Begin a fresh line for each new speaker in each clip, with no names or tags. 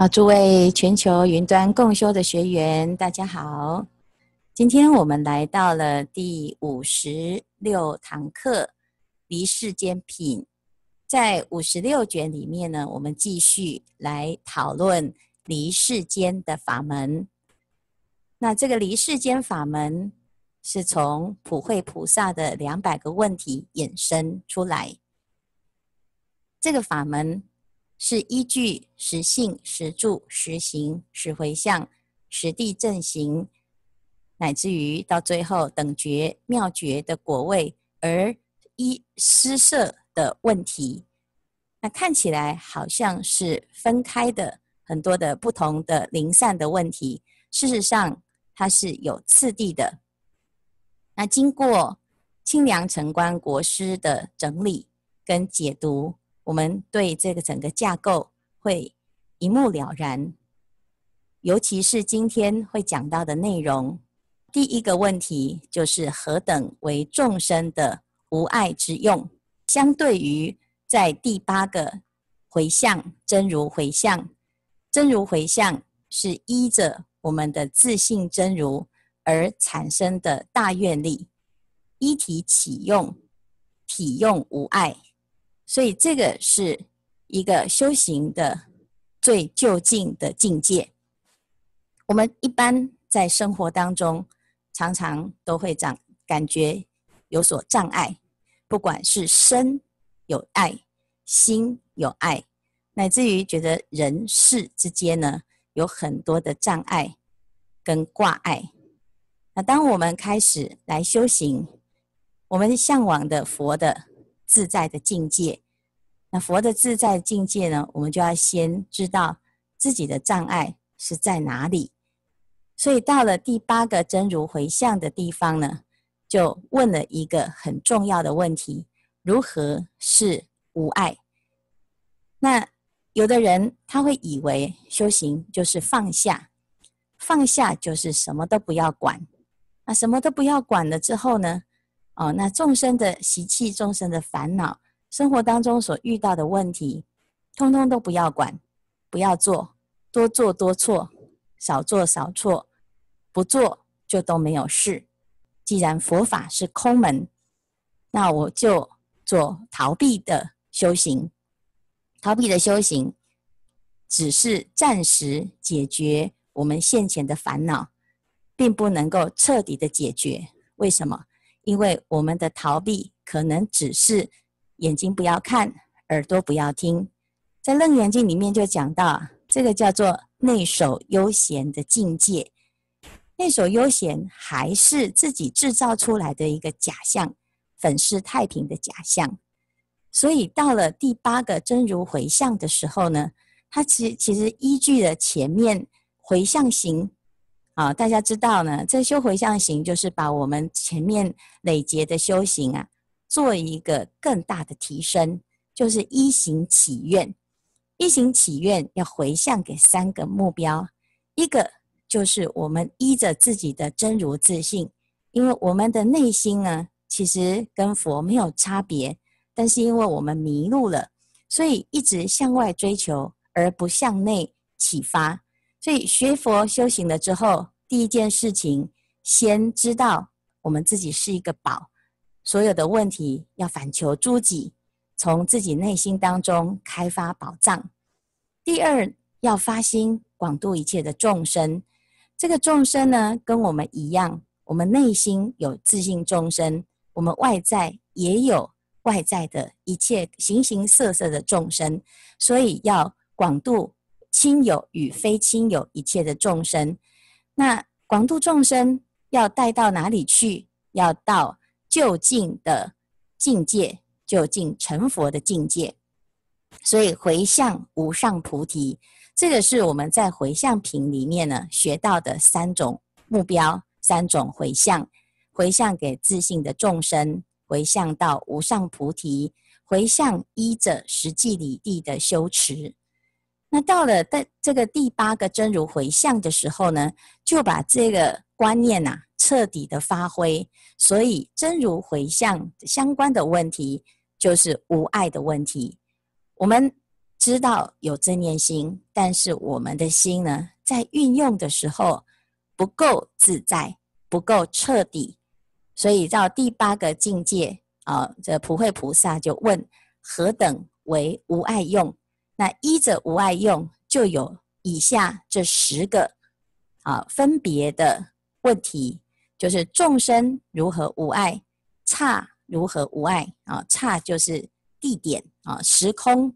好，诸位全球云端共修的学员，大家好。今天我们来到了第五十六堂课《离世间品》。在五十六卷里面呢，我们继续来讨论离世间的法门。那这个离世间法门，是从普惠菩萨的两百个问题衍生出来。这个法门。是依据实性、实住、实行、实回向、实地正行，乃至于到最后等觉妙觉的果位而依施设的问题，那看起来好像是分开的很多的不同的零散的问题，事实上它是有次第的。那经过清凉城观国师的整理跟解读。我们对这个整个架构会一目了然，尤其是今天会讲到的内容。第一个问题就是何等为众生的无爱之用？相对于在第八个回向真如回向，真如回向是依着我们的自信真如而产生的大愿力，依体起用，体用无碍。所以，这个是一个修行的最究竟的境界。我们一般在生活当中，常常都会长感觉有所障碍，不管是身有爱、心有爱，乃至于觉得人世之间呢，有很多的障碍跟挂碍。那当我们开始来修行，我们向往的佛的。自在的境界，那佛的自在境界呢？我们就要先知道自己的障碍是在哪里。所以到了第八个真如回向的地方呢，就问了一个很重要的问题：如何是无碍？那有的人他会以为修行就是放下，放下就是什么都不要管。那什么都不要管了之后呢？哦，那众生的习气、众生的烦恼，生活当中所遇到的问题，通通都不要管，不要做，多做多错，少做少错，不做就都没有事。既然佛法是空门，那我就做逃避的修行。逃避的修行，只是暂时解决我们现前的烦恼，并不能够彻底的解决。为什么？因为我们的逃避可能只是眼睛不要看，耳朵不要听，在《楞严经》里面就讲到，这个叫做内守悠闲的境界。内守悠闲还是自己制造出来的一个假象，粉饰太平的假象。所以到了第八个真如回向的时候呢，它其其实依据了前面回向行。啊，大家知道呢，这修回向行就是把我们前面累劫的修行啊，做一个更大的提升，就是一行起愿。一行起愿要回向给三个目标，一个就是我们依着自己的真如自信，因为我们的内心呢，其实跟佛没有差别，但是因为我们迷路了，所以一直向外追求，而不向内启发。所以学佛修行了之后，第一件事情，先知道我们自己是一个宝，所有的问题要反求诸己，从自己内心当中开发宝藏。第二，要发心广度一切的众生。这个众生呢，跟我们一样，我们内心有自信众生，我们外在也有外在的一切形形色色的众生，所以要广度。亲友与非亲友一切的众生，那广度众生要带到哪里去？要到究竟的境界，究竟成佛的境界。所以回向无上菩提，这个是我们在回向品里面呢学到的三种目标，三种回向：回向给自信的众生，回向到无上菩提，回向依着实际理地的修持。那到了在这个第八个真如回向的时候呢，就把这个观念呐、彻底的发挥。所以真如回向相关的问题就是无爱的问题。我们知道有正念心，但是我们的心呢，在运用的时候不够自在，不够彻底，所以到第八个境界啊，这普慧菩萨就问：何等为无爱用？那依着无碍用，就有以下这十个啊分别的问题，就是众生如何无碍，刹如何无碍啊？刹就是地点啊，时空。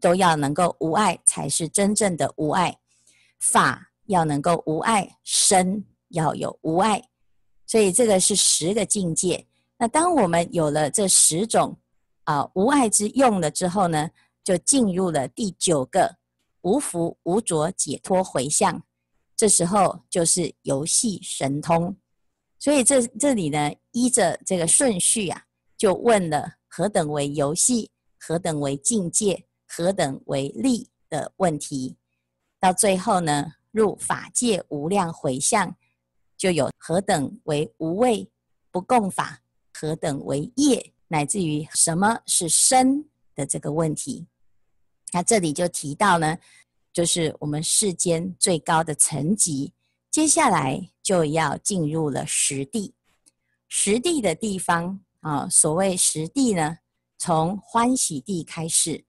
都要能够无碍，才是真正的无碍。法要能够无碍，身要有无碍。所以这个是十个境界。那当我们有了这十种啊、无碍之用了之后呢，就进入了第九个无福无着解脱回向。这时候就是游戏神通。所以这这里呢，依着这个顺序啊，就问了何等为游戏，何等为境界。何等为利的问题，到最后呢，入法界无量回向，就有何等为无畏不共法，何等为业，乃至于什么是身的这个问题。那这里就提到呢，就是我们世间最高的层级，接下来就要进入了实地。实地的地方啊，所谓实地呢，从欢喜地开始。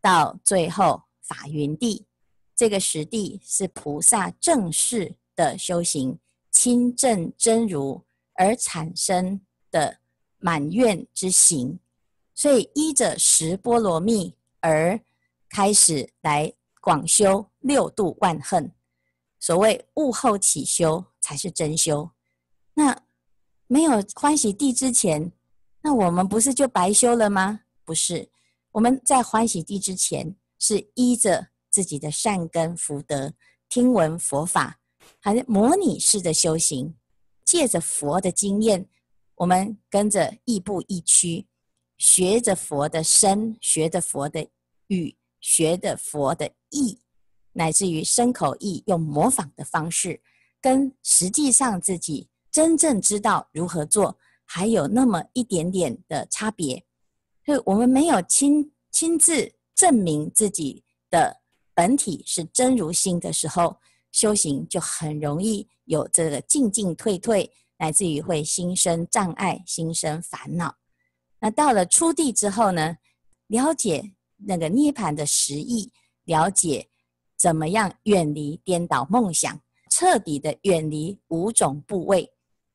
到最后法云地，这个实地是菩萨正式的修行，亲证真如而产生的满愿之行，所以依着十波罗蜜而开始来广修六度万恨。所谓悟后起修才是真修。那没有欢喜地之前，那我们不是就白修了吗？不是。我们在欢喜地之前，是依着自己的善根福德，听闻佛法，还是模拟式的修行，借着佛的经验，我们跟着亦步亦趋，学着佛的身，学着佛的语，学的佛的意，乃至于身口意，用模仿的方式，跟实际上自己真正知道如何做，还有那么一点点的差别。所以我们没有亲亲自证明自己的本体是真如心的时候，修行就很容易有这个进进退退，乃至于会心生障碍、心生烦恼。那到了初地之后呢，了解那个涅槃的实义，了解怎么样远离颠倒梦想，彻底的远离五种部位：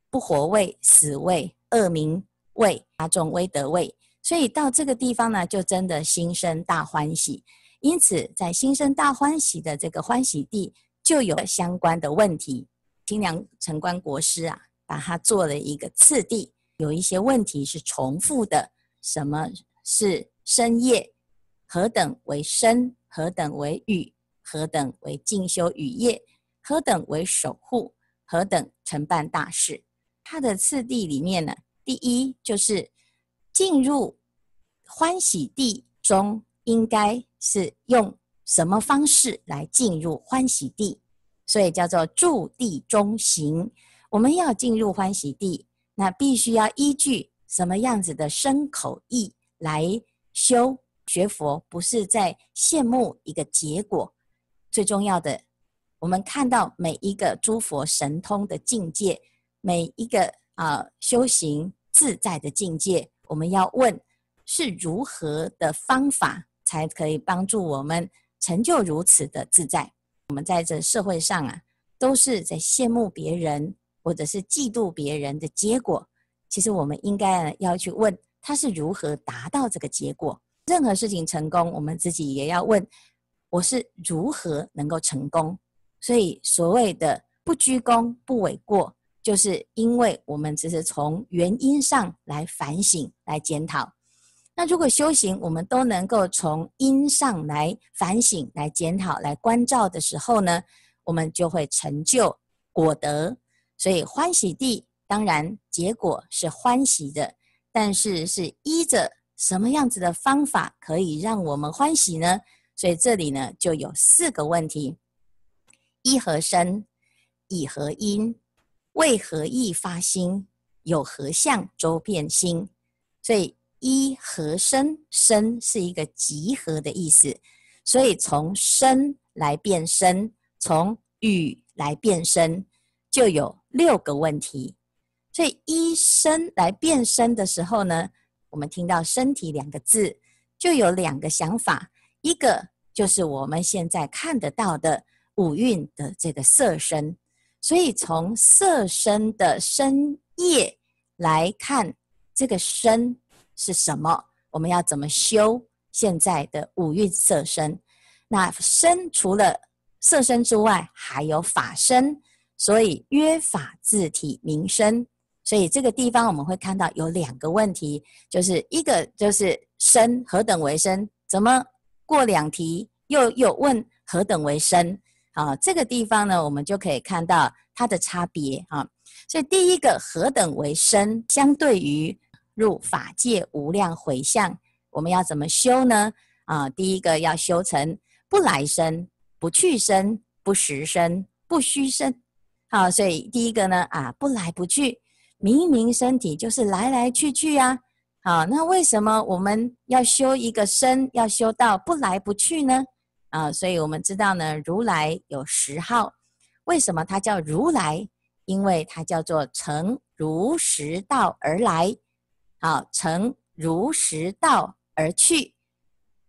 不活位、死位、恶名位、八种威德位。所以到这个地方呢，就真的心生大欢喜。因此，在心生大欢喜的这个欢喜地，就有了相关的问题。清凉城关国师啊，把它做了一个次第，有一些问题是重复的。什么是深夜？何等为身？何等为语？何等为静修语业？何等为守护？何等承办大事？它的次第里面呢，第一就是。进入欢喜地中，应该是用什么方式来进入欢喜地？所以叫做住地中行。我们要进入欢喜地，那必须要依据什么样子的身口意来修学佛？不是在羡慕一个结果。最重要的，我们看到每一个诸佛神通的境界，每一个啊、修行自在的境界。我们要问是如何的方法才可以帮助我们成就如此的自在？我们在这社会上啊，都是在羡慕别人或者是嫉妒别人的结果。其实我们应该要去问他是如何达到这个结果。任何事情成功，我们自己也要问我是如何能够成功。所以所谓的不居功不为过。就是因为我们只是从原因上来反省、来检讨。那如果修行，我们都能够从因上来反省、来检讨、来关照的时候呢，我们就会成就果德。所以欢喜地当然结果是欢喜的，但是是依着什么样子的方法可以让我们欢喜呢？所以这里呢就有四个问题：一和身？以何因？为何意发心？有何相周遍心？所以一和身？身是一个集合的意思。所以从身来变身，从语来变身，就有六个问题。所以一身来变身的时候呢，我们听到身体两个字，就有两个想法，一个就是我们现在看得到的五蕴的这个色身，所以从色身的身业来看，这个身是什么？我们要怎么修现在的五蕴色身？那身除了色身之外，还有法身，所以约法自体名身。所以这个地方我们会看到有两个问题，就是一个就是身何等为身？怎么过两题又又问何等为身？啊，这个地方呢，我们就可以看到它的差别啊。所以第一个何等为身？相对于入法界无量回向，我们要怎么修呢？啊，第一个要修成不来生、不去生、不实生、不虚生。好，所以第一个呢，啊，不来不去。明明身体就是来来去去啊，好，那为什么我们要修一个身，要修到不来不去呢？啊，所以我们知道呢，如来有十号，为什么它叫如来？因为它叫做乘如实道而来，好，乘如实道而去。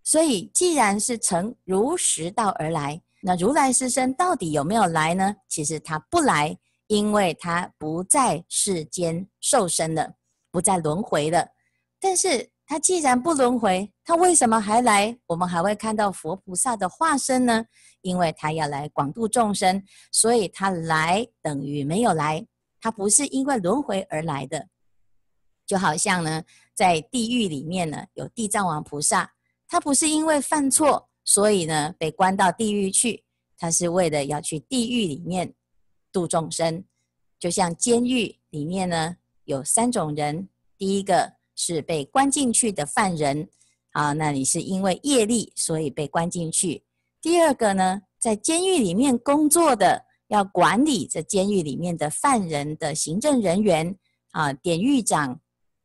所以既然是乘如实道而来，那如来是身到底有没有来呢？其实它不来。因为他不在世间受生了，不再轮回了。但是他既然不轮回，他为什么还来？我们还会看到佛菩萨的化身呢？因为他要来广度众生，所以他来等于没有来。他不是因为轮回而来的。就好像呢，在地狱里面呢，有地藏王菩萨，他不是因为犯错，所以呢被关到地狱去，他是为了要去地狱里面。度众生，就像监狱里面呢，有三种人。第一个是被关进去的犯人，啊，那你是因为业力，所以被关进去。第二个呢，在监狱里面工作的，要管理这监狱里面的犯人的行政人员，啊，典狱长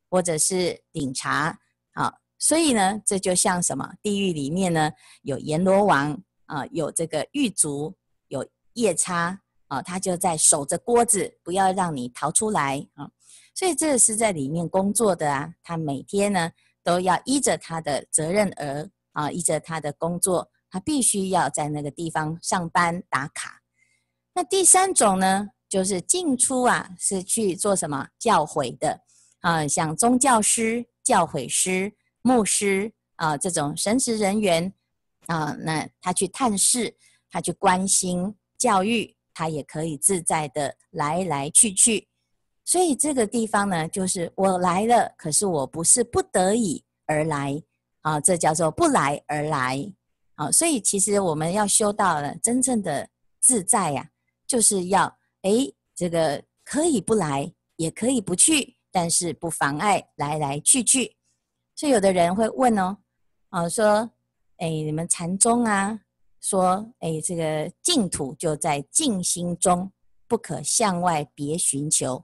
或者是警察，啊，所以呢，这就像什么？地狱里面呢，有阎罗王，啊，有这个狱卒，有夜叉。啊，他就在守着锅子，不要让你逃出来啊！所以这是在里面工作的啊，他每天呢都要依着他的责任额啊，依着他的工作，他必须要在那个地方上班打卡。那第三种呢，就是进出啊，是去做什么教诲的啊，像宗教师、教诲师、牧师啊这种神职人员啊，那他去探视，他去关心教育。他也可以自在的来来去去，所以这个地方呢，就是我来了，可是我不是不得已而来啊，这叫做不来而来啊。所以其实我们要修到了真正的自在呀，就是要诶，这个可以不来，也可以不去，但是不妨碍来来去去。所以有的人会问哦，啊，说，诶，你们禅宗啊？说，哎，这个净土就在净心中，不可向外别寻求。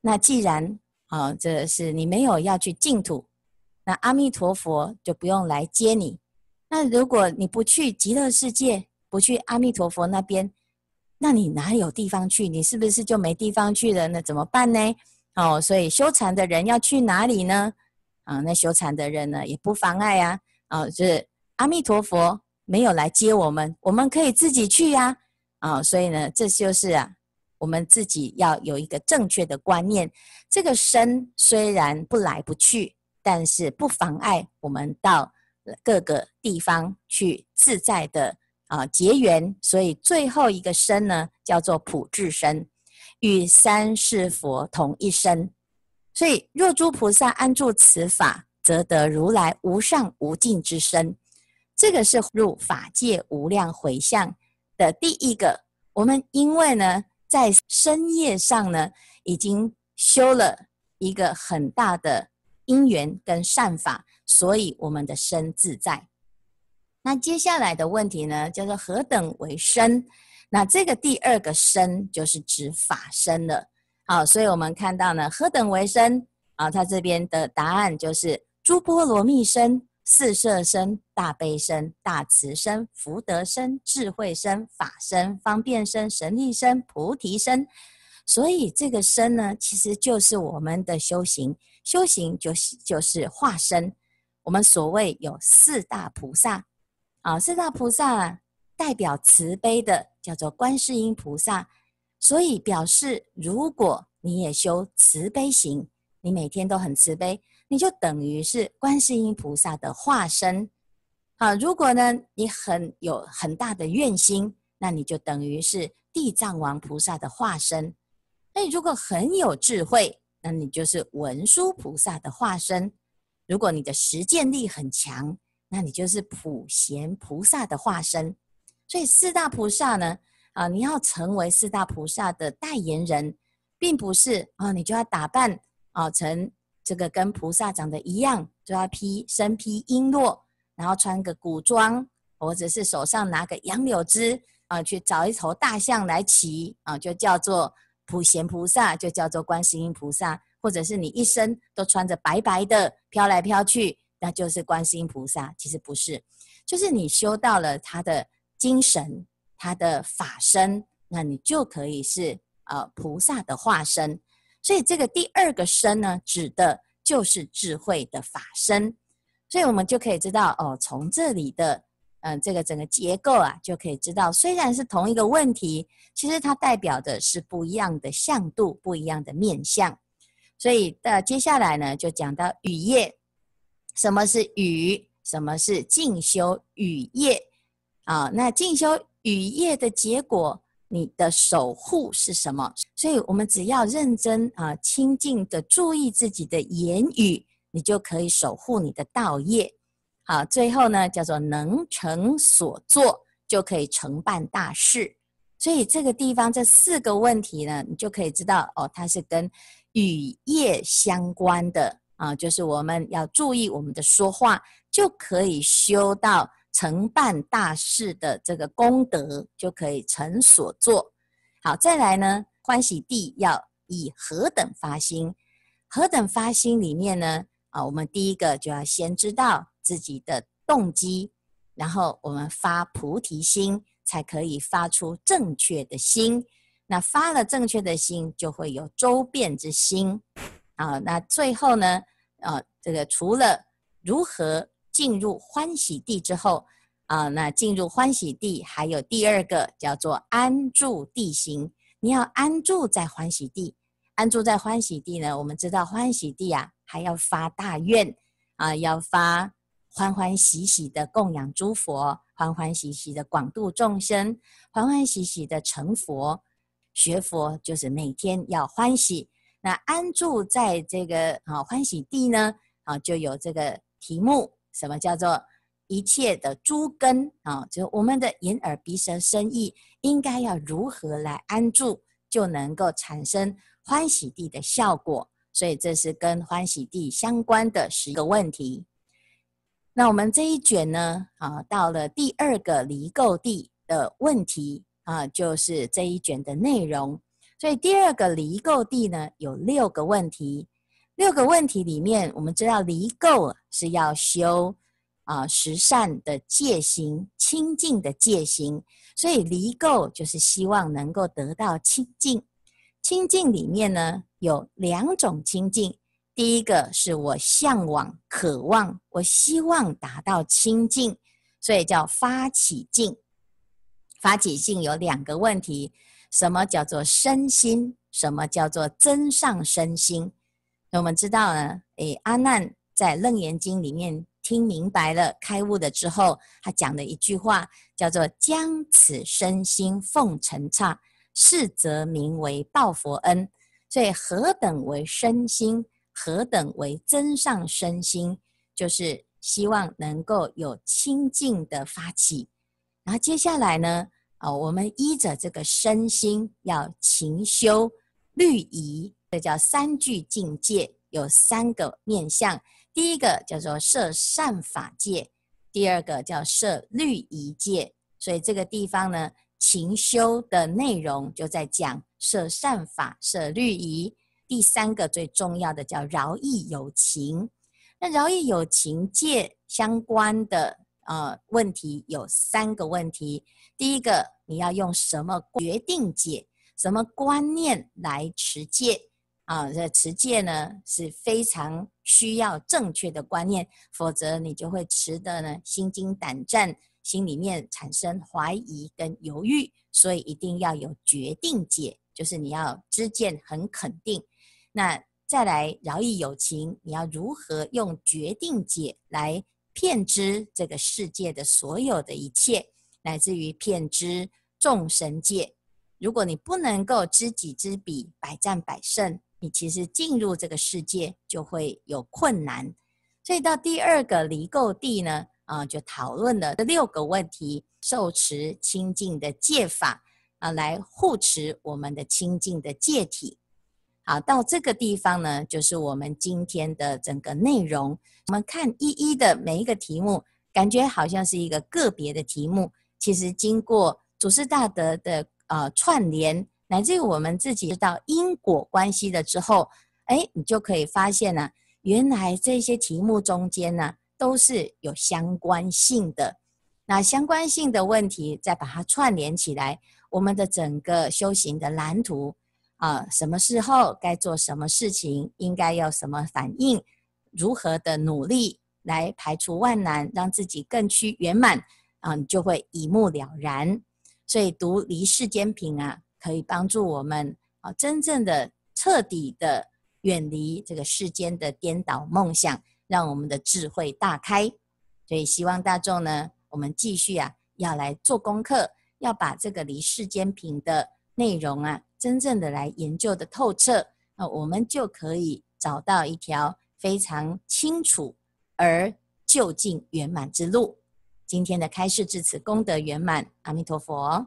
那既然啊，这是你没有要去净土，那阿弥陀佛就不用来接你。那如果你不去极乐世界，不去阿弥陀佛那边，那你哪有地方去？你是不是就没地方去了？那怎么办呢？哦，所以修禅的人要去哪里呢？啊，那修禅的人呢，也不妨碍呀。啊，就是阿弥陀佛。没有来接我们，我们可以自己去呀，啊，所以呢，这就是啊，我们自己要有一个正确的观念。这个身虽然不来不去，但是不妨碍我们到各个地方去自在的啊结缘。所以最后一个身呢，叫做普智身，与三世佛同一身。所以若诸菩萨安住此法，则得如来无上无尽之身。这个是入法界无量回向的第一个。我们因为呢，在身业上呢，已经修了一个很大的因缘跟善法，所以我们的身自在。那接下来的问题呢，叫做何等为身？那这个第二个身就是指法身了。好，所以我们看到呢，何等为身？啊，它这边的答案就是诸波罗蜜身。四摄身、大悲身、大慈身、福德身、智慧身、法身、方便身、神力身、菩提身。所以这个身呢，其实就是我们的修行。修行就是就是化身。我们所谓有四大菩萨啊，四大菩萨代表慈悲的叫做观世音菩萨。所以表示，如果你也修慈悲行，你每天都很慈悲，你就等于是观世音菩萨的化身。啊，如果呢你很有很大的愿心，那你就等于是地藏王菩萨的化身。那如果很有智慧，那你就是文殊菩萨的化身。如果你的实践力很强，那你就是普贤菩萨的化身。所以四大菩萨呢，啊，你要成为四大菩萨的代言人，并不是啊，你就要打扮啊成这个跟菩萨长得一样，就要披身披璎珞，然后穿个古装，或者是手上拿个杨柳枝啊，去找一头大象来骑啊，就叫做普贤菩萨，就叫做观世音菩萨，或者是你一身都穿着白白的飘来飘去，那就是观世音菩萨。其实不是，就是你修到了他的精神。他的法身，那你就可以是呃菩萨的化身。所以这个第二个身呢，指的就是智慧的法身。所以我们就可以知道哦，从这里的嗯、这个整个结构啊，就可以知道，虽然是同一个问题，其实它代表的是不一样的向度，不一样的面向。所以的接下来呢，就讲到雨业，什么是雨？什么是静修雨业？啊，那静修。雨业的结果，你的守护是什么？所以，我们只要认真啊，清净的注意自己的言语，你就可以守护你的道业。好，最后呢，叫做能成所作，就可以成办大事。所以，这个地方这四个问题呢，你就可以知道哦，它是跟语业相关的啊，就是我们要注意我们的说话，就可以修到。承办大事的这个功德就可以成所作。好，再来呢，欢喜地要以何等发心？何等发心里面呢？啊，我们第一个就要先知道自己的动机，然后我们发菩提心，才可以发出正确的心。那发了正确的心，就会有周遍之心。啊，那最后呢？啊，这个除了如何？进入欢喜地之后，啊，那进入欢喜地还有第二个叫做安住地行。你要安住在欢喜地，安住在欢喜地呢？我们知道欢喜地啊，还要发大愿啊，要发欢欢喜喜的供养诸佛，欢欢喜喜的广度众生，欢欢喜喜的成佛。学佛就是每天要欢喜。那安住在这个啊欢喜地呢？啊，就有这个题目。什么叫做一切的诸根啊？就我们的眼耳鼻舌身意，应该要如何来安住，就能够产生欢喜地的效果。所以这是跟欢喜地相关的十个问题。那我们这一卷呢，啊，到了第二个离垢地的问题啊，就是这一卷的内容。所以第二个离垢地呢，有六个问题。六个问题里面，我们知道离垢是要修啊十善的戒行，清净的戒行，所以离垢就是希望能够得到清净。清净里面呢，有两种清净，第一个是我向往、渴望，我希望达到清净，所以叫发起净。发起净有两个问题，什么叫做身心？什么叫做增上身心？那我们知道呢，诶，阿难在《楞严经》里面听明白了、开悟了之后，他讲的一句话叫做“将此身心奉尘刹，是则名为报佛恩”。所以，何等为身心？何等为增上身心？就是希望能够有清净的发起。然后接下来呢，啊，我们依着这个身心要勤修律仪。这叫三聚境界，有三个面向。第一个叫做设善法界，第二个叫设律仪界。所以这个地方呢，勤修的内容就在讲设善法、设律仪。第三个最重要的叫饶益有情。那饶益有情戒相关的呃问题有三个问题。第一个，你要用什么决定戒，什么观念来持戒啊？这持戒呢是非常需要正确的观念，否则你就会持得呢心惊胆战，心里面产生怀疑跟犹豫。所以一定要有决定戒，就是你要知见很肯定。那再来饶益有情，你要如何用决定戒来骗知这个世界的所有的一切，乃至于骗知众神界。如果你不能够知己知彼，百战百胜，你其实进入这个世界就会有困难。所以到第二个离垢地呢，啊，就讨论了这六个问题，受持清净的戒法啊，来护持我们的清净的戒体。好，到这个地方呢，就是我们今天的整个内容。我们看一一的每一个题目，感觉好像是一个个别的题目，其实经过祖师大德的呃串联，乃至于我们自己知道因果关系了之后，哎，你就可以发现呢、原来这些题目中间呢，都是有相关性的。那相关性的问题，再把它串联起来，我们的整个修行的蓝图。啊，什么时候该做什么事情，应该要什么反应，如何的努力来排除万难，让自己更趋圆满啊，你就会一目了然。所以读离世间品啊，可以帮助我们啊，真正的彻底的远离这个世间的颠倒梦想，让我们的智慧大开。所以希望大众呢，我们继续啊，要来做功课，要把这个离世间品的内容啊。真正的来研究的透彻，那我们就可以找到一条非常清楚而究竟圆满之路。今天的开示至此功德圆满，阿弥陀佛。